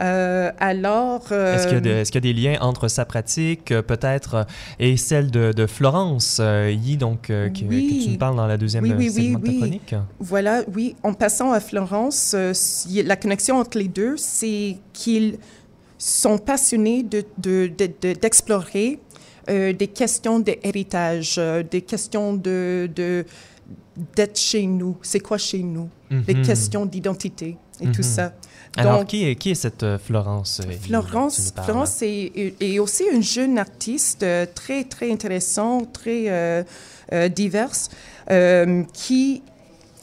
Euh, alors... euh, Est-ce qu'il y, est-ce qu'il y a des liens entre sa pratique, euh, peut-être, euh, et celle de, de Florence euh, Yi, donc, euh, que, tu nous parles dans la deuxième Oui, oui, euh, segment de ta oui. chronique? Voilà, oui. En passant à Florence, euh, la connexion entre les deux, c'est qu'ils sont passionnés de, de- de- de- d'explorer euh, des questions d'héritage, euh, des questions de, d'être chez nous. C'est quoi chez nous? Les Mhm. questions d'identité et Mhm. tout ça. Alors, Donc- qui est, qui est cette euh, Florence euh, Florence? Florence est, est aussi une jeune artiste euh, très, très intéressante, très euh, euh, diverse, euh, qui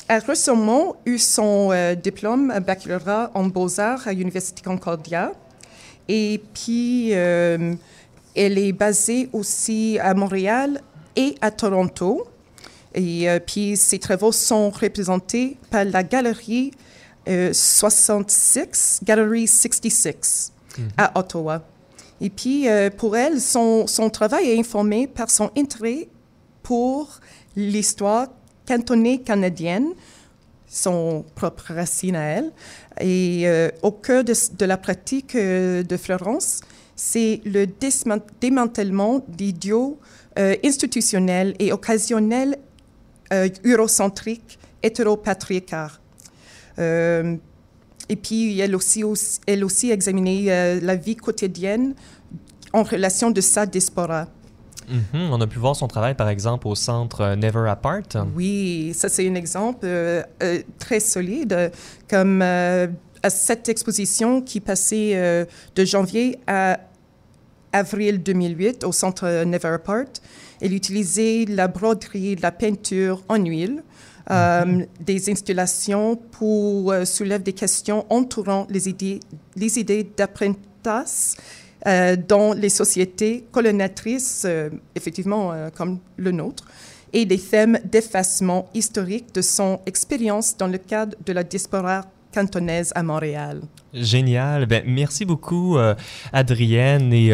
a récemment eu son diplôme baccalauréat en beaux-arts à l'Université Concordia. Et puis, elle est basée aussi à Montréal et à Toronto. Et puis, ses travaux sont représentés par la galerie euh, 66, Gallery 66, à Ottawa. Et puis, euh, pour elle, son, son travail est informé par son intérêt pour l'histoire cantonée canadienne, son propre racine à elle. Et euh, au cœur de, de la pratique euh, de Florence, c'est le démantèlement d'idiots euh, institutionnels et occasionnels euh, eurocentriques, hétéropatriarcats. Euh, et puis, elle aussi, aussi- elle aussi examiné euh, la vie quotidienne en relation de sa diaspora. Mhm, On a pu voir son travail, par exemple, au centre euh, Never Apart. Oui, ça c'est un exemple euh, euh, très solide, comme euh, à cette exposition qui passait de janvier à avril 2008 au centre Never Apart. Elle utilisait la broderie, la peinture en huile, euh, des installations pour euh, soulever des questions entourant les idées, les idées d'apprentissage euh, dans les sociétés colonisatrices, euh, effectivement euh, comme le nôtre, et des thèmes d'effacement historique de son expérience dans le cadre de la diaspora cantonaise à Montréal. Génial. Ben, merci beaucoup, Adrienne. Et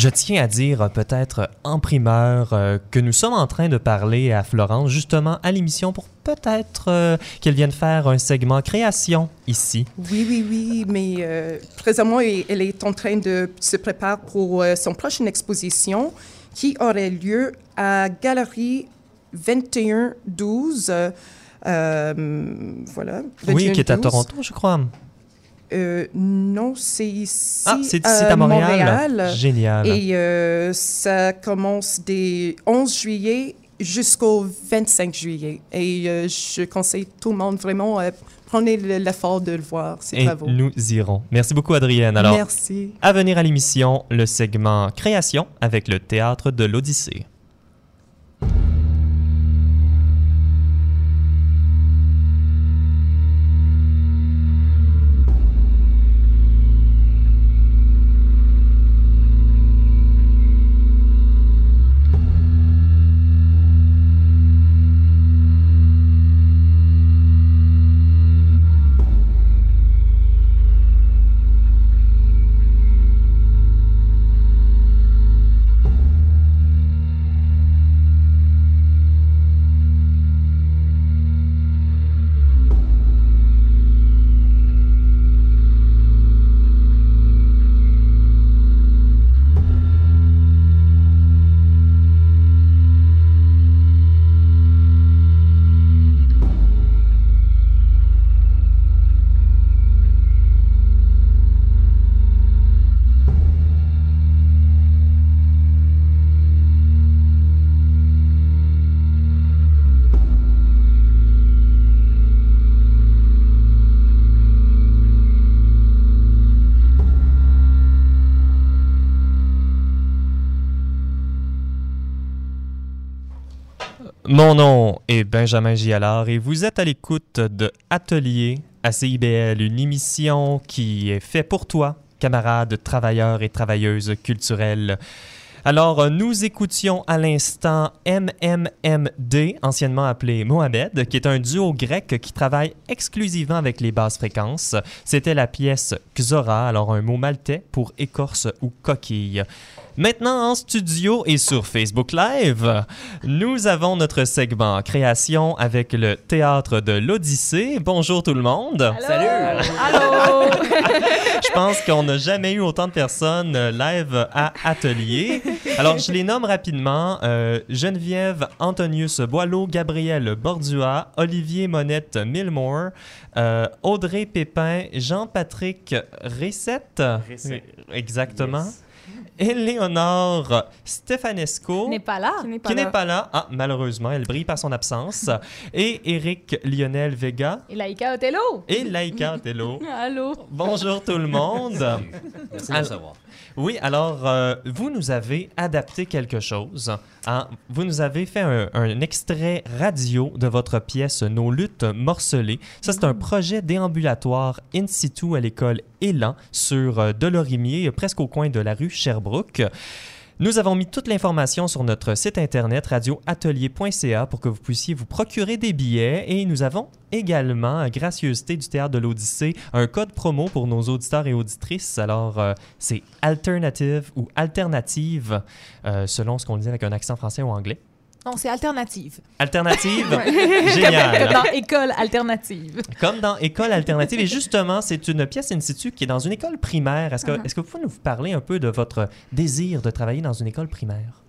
je tiens à dire, euh, peut-être en primeur, euh, que nous sommes en train de parler à Florence, justement, à l'émission, pour peut-être euh, qu'elle vienne faire un segment création ici. Oui, oui, oui, mais euh, présentement, elle est en train de se préparer pour euh, son prochaine exposition qui aurait lieu à Galerie 2112. euh, euh, voilà. oui, qui est à 2112. Toronto, je crois. Euh, non, c'est ici. Ah, c'est ici à Montréal? Génial. Et euh, ça commence des 11 juillet jusqu'au 25 juillet. Et euh, je conseille tout le monde vraiment, euh, prenez l'effort de le voir, ces Et travaux. nous irons. Merci beaucoup, Adrienne. Alors, Merci. à venir à l'émission, le segment création avec le théâtre de l'Odyssée. Mon nom est Benjamin Gialard et vous êtes à l'écoute de Atelier à CIBL, une émission qui est faite pour toi, camarades, travailleurs et travailleuses culturelles. Alors, nous écoutions à l'instant MMMD, anciennement appelé Mohamed, qui est un duo grec qui travaille exclusivement avec les basses fréquences. C'était la pièce Xora, alors un mot maltais pour écorce ou coquille. Maintenant en studio et sur Facebook Live, nous avons notre segment création avec le théâtre de l'Odyssée. Bonjour tout le monde. Salut! Allô! Je pense qu'on n'a jamais eu autant de personnes euh, live à atelier. Alors, je les nomme rapidement. Euh, Geneviève Antonius Boileau, Gabriel Bordua, Olivier Monette Milmore, euh, Audrey Pépin, Jean-Patrick Rissette. Rissette. Exactement. Éléonore Stefanesco. n'est pas là. Qui n'est pas qui là. n'est pas là. Ah, malheureusement, elle brille par son absence. Et Éric Lionel Vega. Et Laïka Othello. Et Laïka Tello. Allô. Bonjour tout le monde. Merci de Alors- le savoir. Oui, alors, euh, vous nous avez adapté quelque chose. hein. Vous nous avez fait un, un extrait radio de votre pièce Nos luttes morcelées. Ça, c'est un projet déambulatoire in situ à l'école Élan sur euh, Delorimier, presque au coin de la rue Sherbrooke. Nous avons mis toute l'information sur notre site internet radioatelier.ca pour que vous puissiez vous procurer des billets et nous avons également, gracieuseté du théâtre de l'Odyssée, un code promo pour nos auditeurs et auditrices. Alors, euh, c'est alternative ou alternative, euh, selon ce qu'on dit avec un accent français ou anglais. Non, c'est alternative. Alternative, Comme génial. dans école alternative. Comme dans École alternative. Et justement, c'est une pièce in situ qui est dans une école primaire. Est-ce que, est-ce que vous pouvez nous parler un peu de votre désir de travailler dans une école primaire?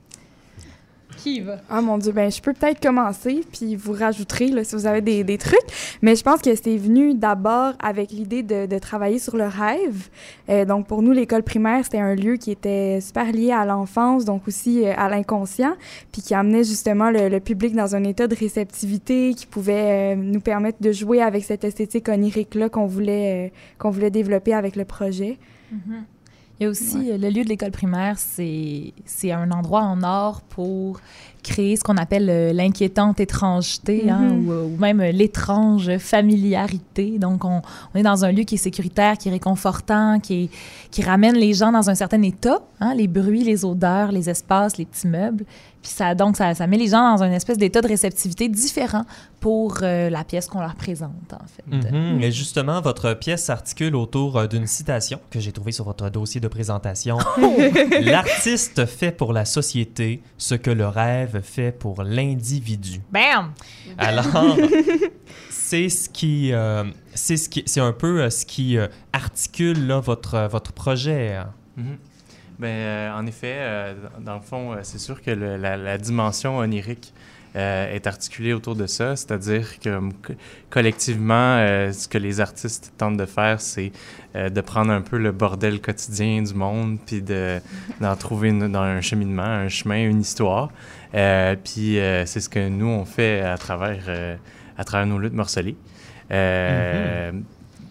Ah mon Dieu, ben je peux peut-être commencer, puis vous rajouterez là, si vous avez des, des trucs. Mais je pense que c'est venu d'abord avec l'idée de, de travailler sur le rêve. Euh, donc pour nous, l'école primaire, c'était un lieu qui était super lié à l'enfance, donc aussi euh, à l'inconscient, puis qui amenait justement le, le public dans un état de réceptivité qui pouvait euh, nous permettre de jouer avec cette esthétique onirique-là qu'on voulait, euh, qu'on voulait développer avec le projet. Mhm. Il y a aussi euh, le lieu de l'école primaire, c'est un endroit en or pour créer ce qu'on appelle euh, l'inquiétante étrangeté hein, Mhm. ou, euh, ou même l'étrange familiarité. Donc, on, on est dans un lieu qui est sécuritaire, qui est réconfortant, qui, est- qui ramène les gens dans un certain état, hein, les bruits, les odeurs, les espaces, les petits meubles. Puis ça, donc, ça, ça met les gens dans un espèce d'état de réceptivité différent pour euh, la pièce qu'on leur présente, en fait. Mhm. Et justement, votre pièce s'articule autour euh, d'une citation que j'ai trouvée sur votre dossier de présentation. L'artiste fait pour la société ce que le rêve fait pour l'individu. Bam! Alors, c'est ce qui, euh, c'est ce qui, c'est un peu euh, ce qui euh, articule là, votre votre projet. Mhm. Ben, euh, en effet, euh, dans le fond, euh, c'est sûr que le- la, la dimension onirique euh, est articulée autour de ça, c'est-à-dire que co- collectivement, euh, ce que les artistes tentent de faire, c'est euh, de prendre un peu le bordel quotidien du monde, puis de, d'en trouver une- dans un cheminement, un chemin, une histoire. Puis c'est ce que nous, on fait à travers, à travers nos luttes morcelées. Euh,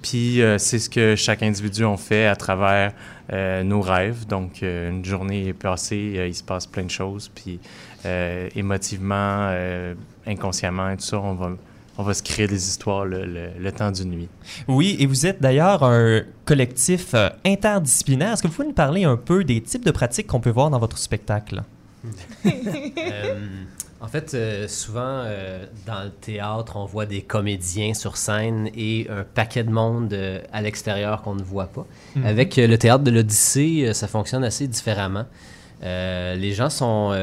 Puis euh, c'est ce que chaque individu en fait à travers euh, nos rêves. Donc, euh, une journée est passée, euh, il se passe plein de choses. Puis, euh, émotivement, euh, inconsciemment et tout ça, on va, on va se créer des histoires le, le- le temps d'une nuit. Oui, et vous êtes d'ailleurs un collectif interdisciplinaire. Est-ce que vous pouvez nous parler un peu des types de pratiques qu'on peut voir dans votre spectacle? En fait, euh, souvent, euh, dans le théâtre, on voit des comédiens sur scène et un paquet de monde euh, à l'extérieur qu'on ne voit pas. Mhm. Avec le théâtre de l'Odyssée, ça fonctionne assez différemment. Les gens sont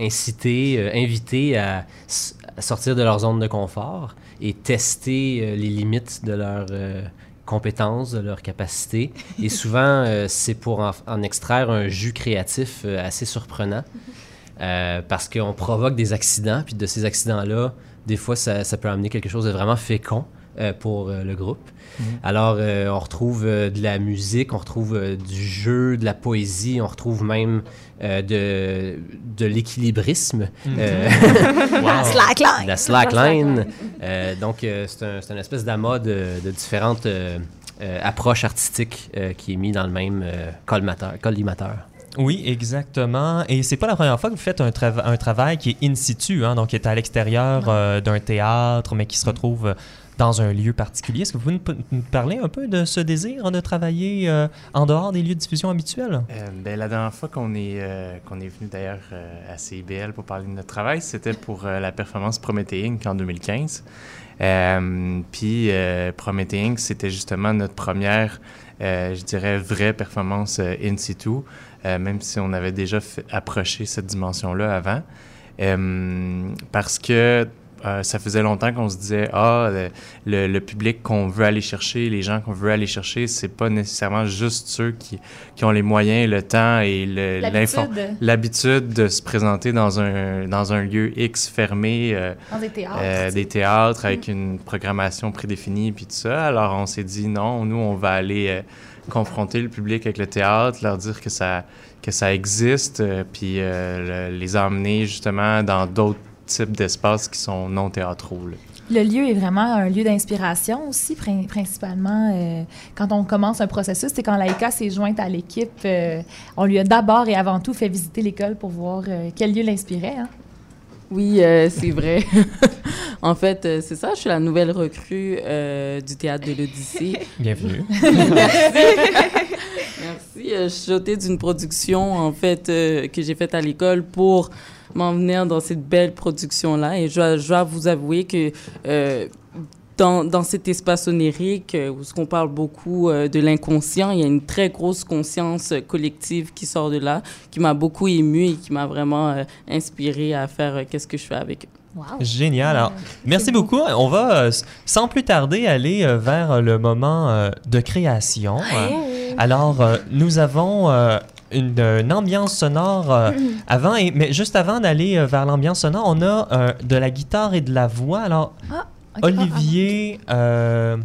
incités, invités à, sortir de leur zone de confort et tester les limites de leurs euh, compétences, de leurs capacités. Et souvent, euh, c'est pour en, en extraire un jus créatif euh, assez surprenant. Euh, parce qu'on provoque des accidents, puis de ces accidents-là, des fois, ça, ça peut amener quelque chose de vraiment fécond euh, pour euh, le groupe. Mhm. Alors, euh, on retrouve euh, de la musique, on retrouve euh, du jeu, de la poésie, on retrouve même euh, de, de l'équilibrisme. Mhm. Euh, La slackline! La slackline. Euh, donc, euh, c'est un, une espèce d'amas de, de différentes euh, euh, approches artistiques euh, qui est mis dans le même euh, collimateur. collimateur. Oui, exactement. Et c'est pas la première fois que vous faites un, un travail qui est in situ, hein, donc qui est à l'extérieur euh, d'un théâtre, mais qui se retrouve euh, dans un lieu particulier. Est-ce que vous pouvez nous, parler un peu de ce désir de travailler euh, en dehors des lieux de diffusion habituels? Euh, ben, la dernière fois qu'on est, euh, qu'on est venu d'ailleurs à CIBL pour parler de notre travail, c'était pour la performance Prométhée Inc. en 2015. Euh, Puis Inc., c'était justement notre première, je dirais, vraie performance in situ, euh, même si on avait déjà fait- approché cette dimension-là avant. Euh, parce que euh, ça faisait longtemps qu'on se disait ah le, public qu'on veut aller chercher, les gens qu'on veut aller chercher, c'est pas nécessairement juste ceux qui, qui ont les moyens, le temps et L'habitude. de se présenter dans un dans un lieu X fermé, euh, Dans des théâtres. euh, des théâtres avec une programmation prédéfinie puis tout ça. Alors on s'est dit non, nous on va aller confronter le public avec le théâtre, leur dire que ça que ça existe, euh, puis euh, le- les emmener justement dans d'autres types d'espaces qui sont non théâtraux. Le lieu est vraiment un lieu d'inspiration aussi, prin- principalement euh, quand on commence un processus. C'est quand Laïka s'est jointe à l'équipe, on lui a d'abord et avant tout fait visiter l'école pour voir quel lieu l'inspirait. hein. Oui, euh, c'est vrai. en fait, euh, c'est ça, je suis la nouvelle recrue euh, du théâtre de l'Odyssée. Bienvenue. Merci. Merci. Je suis dotée d'une production, en fait, que j'ai faite à l'école pour m'en venir dans cette belle production-là. Et je dois, je dois vous avouer que dans, dans cet espace onérique, euh, où ce qu'on parle beaucoup euh, de l'inconscient, il y a une très grosse conscience euh, collective qui sort de là, qui m'a beaucoup émue et qui m'a vraiment euh, inspirée à faire euh, qu'est-ce que je fais avec eux. Génial. Alors, merci beaucoup. On va, euh, sans plus tarder, aller euh, vers le moment euh, de création. Alors, euh, nous avons euh, une, une ambiance sonore euh, avant, et, mais juste avant d'aller euh, vers l'ambiance sonore, on a euh, de la guitare et de la voix. Alors, Ah, Olivier, euh,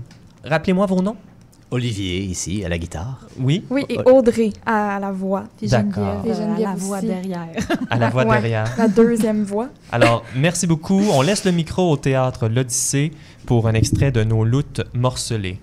rappelez-moi vos noms. Olivier, ici, à la guitare. Oui. Oui, et Audrey à la voix. Puis D'accord. Geneviève, Et euh, à la voix aussi. derrière. À la voix Ouais, derrière. La deuxième voix. Alors, merci beaucoup. On laisse le micro au théâtre L'Odyssée pour un extrait de nos luttes morcelées.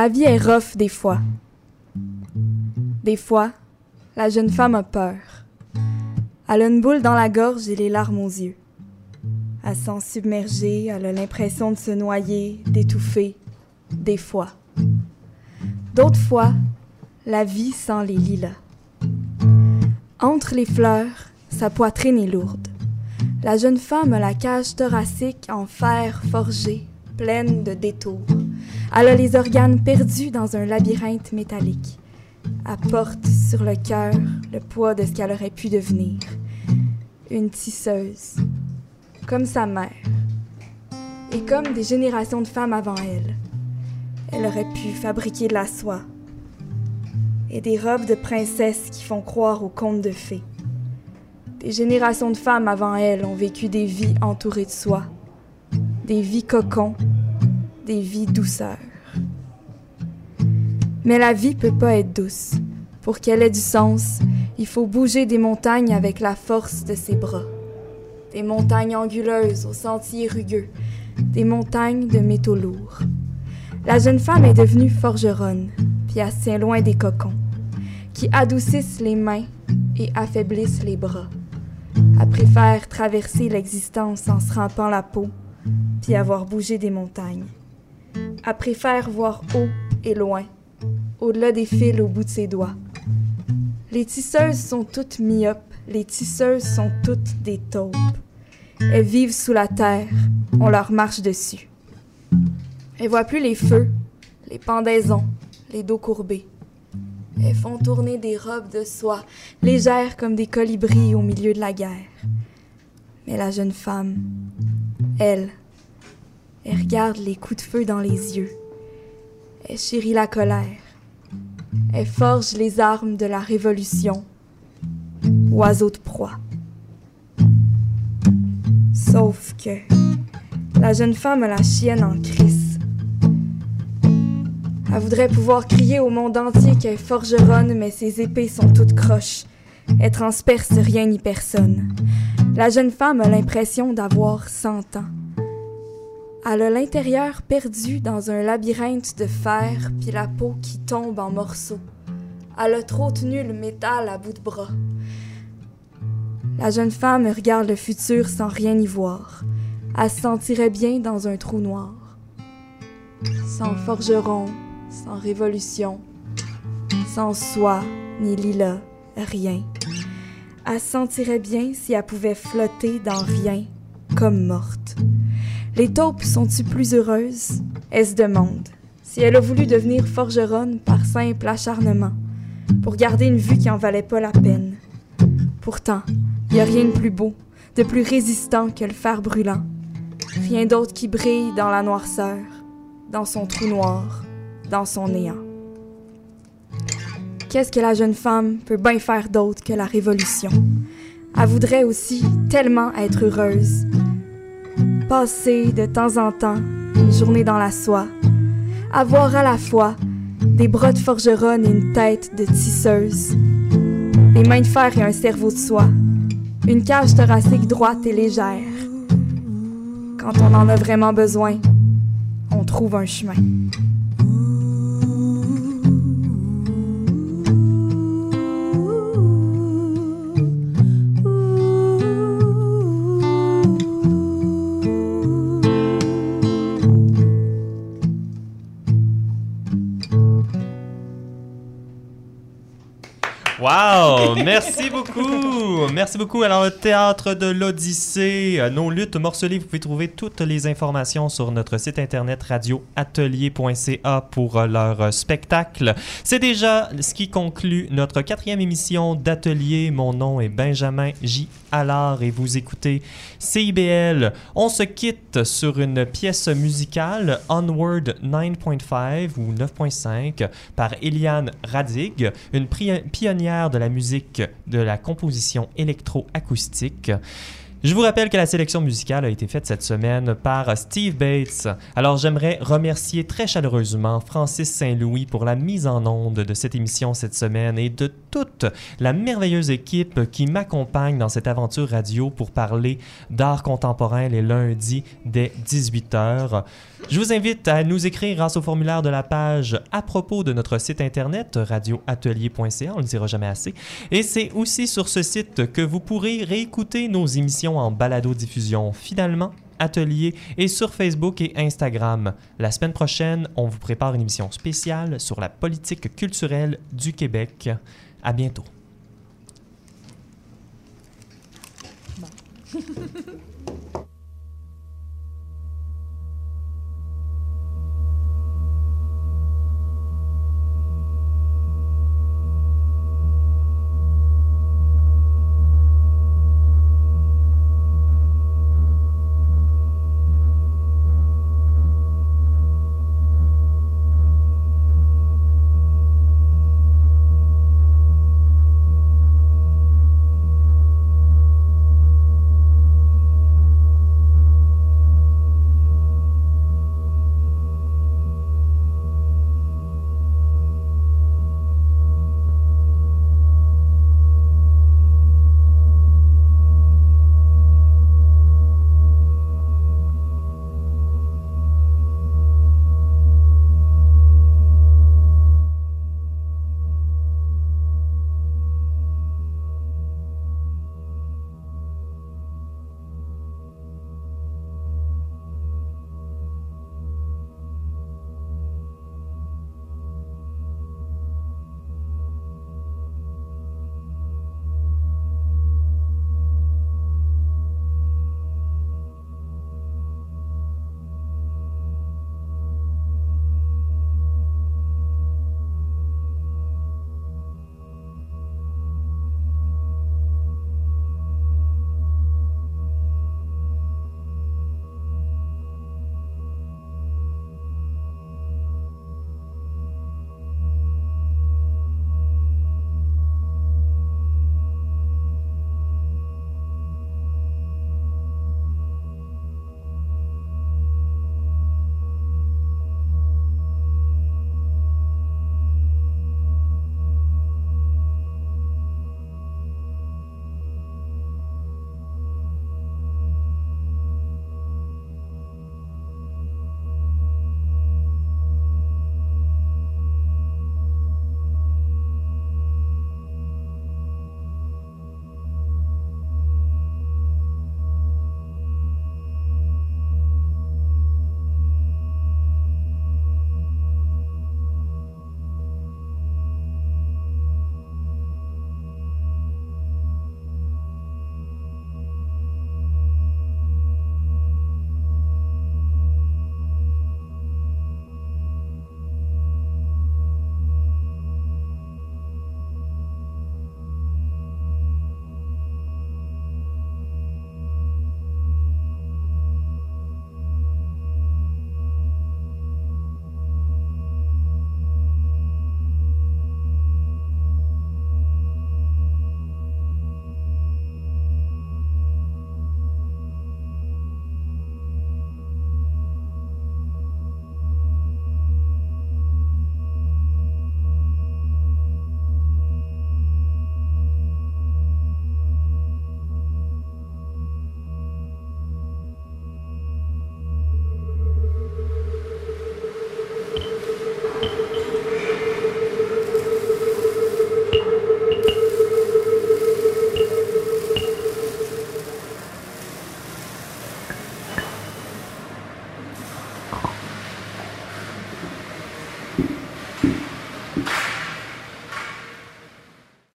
La vie est rough des fois. Des fois, la jeune femme a peur. Elle a une boule dans la gorge et les larmes aux yeux. Elle sent submergée, elle a l'impression de se noyer, d'étouffer. Des fois. D'autres fois, la vie sent les lilas. Entre les fleurs, sa poitrine est lourde. La jeune femme a la cage thoracique en fer forgé, pleine de détours. Elle a les organes perdus dans un labyrinthe métallique. Elle porte sur le cœur le poids de ce qu'elle aurait pu devenir. Une tisseuse, comme sa mère, et comme des générations de femmes avant elle. Elle aurait pu fabriquer de la soie et des robes de princesse qui font croire aux contes de fées. Des générations de femmes avant elle ont vécu des vies entourées de soie, des vies cocons, des vies douceur. Mais la vie peut pas être douce. Pour qu'elle ait du sens, il faut bouger des montagnes avec la force de ses bras. Des montagnes anguleuses aux sentiers rugueux, des montagnes de métaux lourds. La jeune femme est devenue forgeronne, puis tient loin des cocons, qui adoucissent les mains et affaiblissent les bras. Elle préfère traverser l'existence en se rampant la peau, puis avoir bougé des montagnes. Elle préfère voir haut et loin, au-delà des fils au bout de ses doigts. Les tisseuses sont toutes myopes, les tisseuses sont toutes des taupes. Elles vivent sous la terre, on leur marche dessus. Elles voient plus les feux, les pendaisons, les dos courbés. Elles font tourner des robes de soie, légères comme des colibris au milieu de la guerre. Mais la jeune femme, elle, elle regarde les coups de feu dans les yeux. Elle chérit la colère. elle forge les armes de la révolution. Oiseau de proie. Sauf que la jeune femme a la chienne en crise. Elle voudrait pouvoir crier au monde entier qu'elle est forgeronne, mais ses épées sont toutes croches. Elle transperce rien ni personne. La jeune femme a l'impression d'avoir 100 ans. Elle a l'intérieur perdu dans un labyrinthe de fer, puis la peau qui tombe en morceaux. Elle a trop tenu le métal à bout de bras. La jeune femme regarde le futur sans rien y voir. Elle se sentirait bien dans un trou noir. Sans forgeron, sans révolution, sans soie ni lilas, rien. Elle se sentirait bien si elle pouvait flotter dans rien, comme morte. Les taupes sont-ils plus heureuses? Elle se demande. Si elle a voulu devenir forgeronne par simple acharnement, pour garder une vue qui en valait pas la peine. Pourtant, il n'y a rien de plus beau, de plus résistant que le fer brûlant. Rien d'autre qui brille dans la noirceur, dans son trou noir, dans son néant. Qu'est-ce que la jeune femme peut bien faire d'autre que la révolution? Elle voudrait aussi tellement être heureuse. Passer de temps en temps une journée dans la soie. Avoir à la fois des bras de forgeronne et une tête de tisseuse. Des mains de fer et un cerveau de soie. Une cage thoracique droite et légère. Quand on en a vraiment besoin, on trouve un chemin. Merci beaucoup! Merci beaucoup. Alors, le Théâtre de l'Odyssée, euh, nos luttes morcelées, vous pouvez trouver toutes les informations sur notre site internet radioatelier.ca pour euh, leur euh, spectacle. C'est déjà ce qui conclut notre quatrième émission d'Atelier. Mon nom est Benjamin J. Allard et vous écoutez CIBL. On se quitte sur une pièce musicale, Onward 9.5 ou 9.5, par Eliane Radig, une pionnière de la musique de la composition électroacoustique. Je vous rappelle que la sélection musicale a été faite cette semaine par Steve Bates. Alors j'aimerais remercier très chaleureusement Francis Saint-Louis pour la mise en onde de cette émission cette semaine et de toute la merveilleuse équipe qui m'accompagne dans cette aventure radio pour parler d'art contemporain les lundis dès 18h. Je vous invite à nous écrire grâce au formulaire de la page à propos de notre site internet radioatelier.ca, on ne le dira jamais assez. Et c'est aussi sur ce site que vous pourrez réécouter nos émissions en balado-diffusion. Finalement, Atelier et sur Facebook et Instagram. La semaine prochaine, on vous prépare une émission spéciale sur la politique culturelle du Québec. À bientôt.